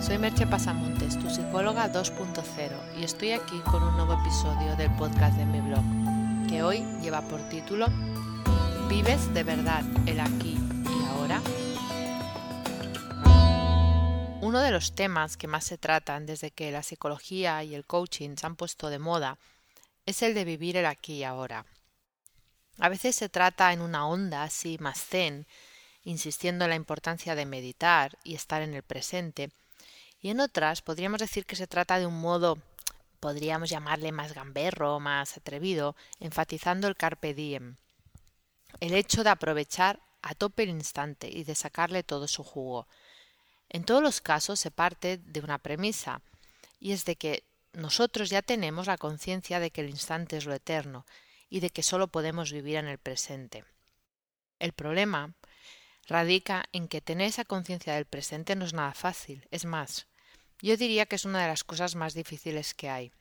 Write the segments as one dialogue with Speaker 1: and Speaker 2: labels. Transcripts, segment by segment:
Speaker 1: soy Merche Pasamontes, tu psicóloga 2.0 y estoy aquí con un nuevo episodio del podcast de mi blog, que hoy lleva por título ¿Vives de verdad el aquí y ahora? Uno de los temas que más se tratan desde que la psicología y el coaching se han puesto de moda es el de vivir el aquí y ahora. A veces se trata en una onda así más zen, insistiendo en la importancia de meditar y estar en el presente, y en otras podríamos decir que se trata de un modo, podríamos llamarle más gamberro, más atrevido, enfatizando el carpe diem, el hecho de aprovechar a tope el instante y de sacarle todo su jugo. En todos los casos se parte de una premisa, y es de que nosotros ya tenemos la conciencia de que el instante es lo eterno y de que solo podemos vivir en el presente. El problema radica en que tener esa conciencia del presente no es nada fácil, es más, yo diría que es una de las cosas más difíciles que hay.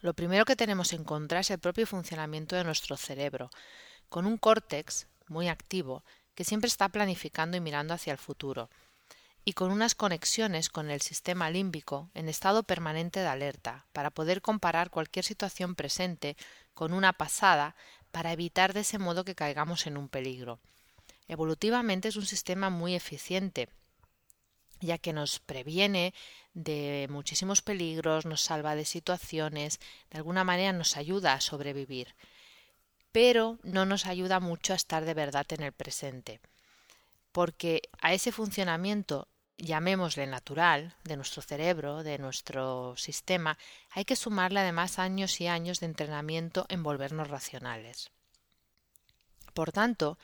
Speaker 1: Lo primero que tenemos en contra es el propio funcionamiento de nuestro cerebro, con un córtex muy activo que siempre está planificando y mirando hacia el futuro, y con unas conexiones con el sistema límbico en estado permanente de alerta, para poder comparar cualquier situación presente con una pasada para evitar de ese modo que caigamos en un peligro. Evolutivamente es un sistema muy eficiente, ya que nos previene de muchísimos peligros, nos salva de situaciones, de alguna manera nos ayuda a sobrevivir, pero no nos ayuda mucho a estar de verdad en el presente, porque a ese funcionamiento llamémosle natural, de nuestro cerebro, de nuestro sistema, hay que sumarle además años y años de entrenamiento en volvernos racionales. Por tanto,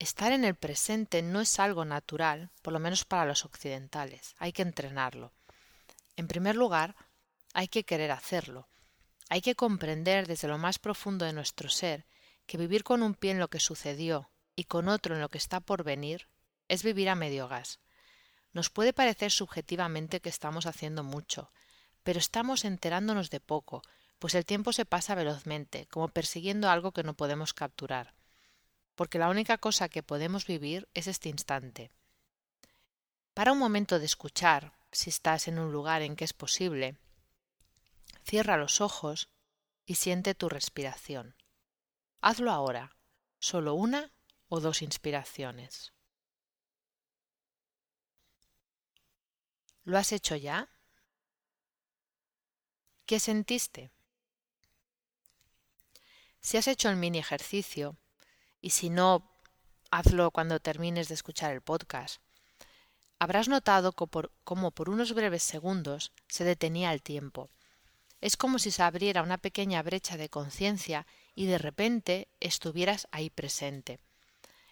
Speaker 1: Estar en el presente no es algo natural, por lo menos para los occidentales, hay que entrenarlo. En primer lugar, hay que querer hacerlo. Hay que comprender desde lo más profundo de nuestro ser que vivir con un pie en lo que sucedió y con otro en lo que está por venir es vivir a medio gas. Nos puede parecer subjetivamente que estamos haciendo mucho, pero estamos enterándonos de poco, pues el tiempo se pasa velozmente, como persiguiendo algo que no podemos capturar porque la única cosa que podemos vivir es este instante. Para un momento de escuchar, si estás en un lugar en que es posible, cierra los ojos y siente tu respiración. Hazlo ahora, solo una o dos inspiraciones. ¿Lo has hecho ya? ¿Qué sentiste? Si has hecho el mini ejercicio, y si no, hazlo cuando termines de escuchar el podcast. Habrás notado cómo por unos breves segundos se detenía el tiempo. Es como si se abriera una pequeña brecha de conciencia y de repente estuvieras ahí presente.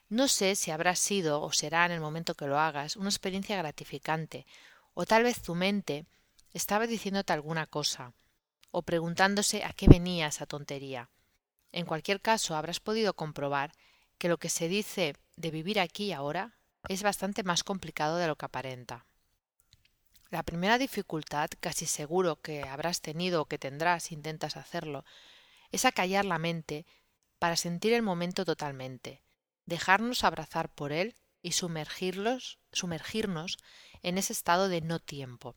Speaker 1: No sé si habrá sido o será en el momento que lo hagas una experiencia gratificante, o tal vez tu mente estaba diciéndote alguna cosa, o preguntándose a qué venía esa tontería. En cualquier caso, habrás podido comprobar que lo que se dice de vivir aquí y ahora es bastante más complicado de lo que aparenta. La primera dificultad, casi seguro que habrás tenido o que tendrás si intentas hacerlo, es acallar la mente para sentir el momento totalmente, dejarnos abrazar por él y sumergirlos, sumergirnos en ese estado de no tiempo,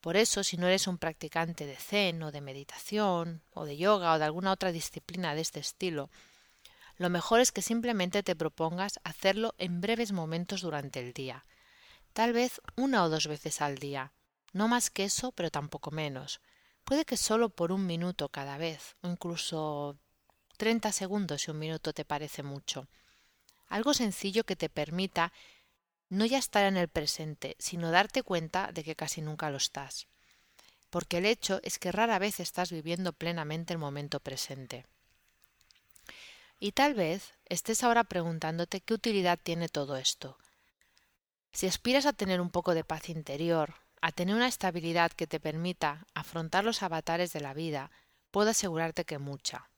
Speaker 1: por eso, si no eres un practicante de zen o de meditación o de yoga o de alguna otra disciplina de este estilo, lo mejor es que simplemente te propongas hacerlo en breves momentos durante el día, tal vez una o dos veces al día, no más que eso, pero tampoco menos. Puede que solo por un minuto cada vez, o incluso treinta segundos si un minuto te parece mucho. Algo sencillo que te permita no ya estar en el presente, sino darte cuenta de que casi nunca lo estás. Porque el hecho es que rara vez estás viviendo plenamente el momento presente. Y tal vez estés ahora preguntándote qué utilidad tiene todo esto. Si aspiras a tener un poco de paz interior, a tener una estabilidad que te permita afrontar los avatares de la vida, puedo asegurarte que mucha.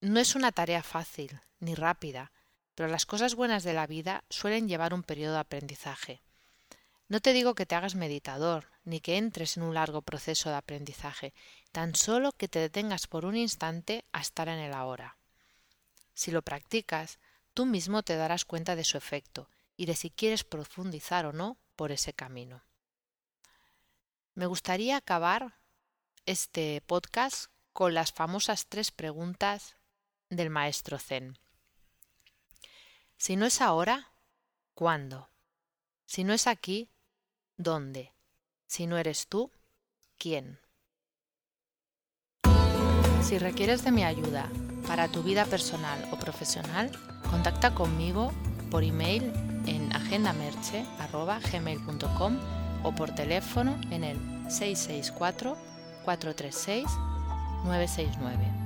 Speaker 1: No es una tarea fácil, ni rápida, pero las cosas buenas de la vida suelen llevar un periodo de aprendizaje. No te digo que te hagas meditador, ni que entres en un largo proceso de aprendizaje, tan solo que te detengas por un instante a estar en el ahora. Si lo practicas, tú mismo te darás cuenta de su efecto y de si quieres profundizar o no por ese camino. Me gustaría acabar este podcast con las famosas tres preguntas del maestro Zen. Si no es ahora, ¿cuándo? Si no es aquí, ¿dónde? Si no eres tú, ¿quién? Si requieres de mi ayuda para tu vida personal o profesional, contacta conmigo por email en agendamerche.gmail.com o por teléfono en el 664-436-969.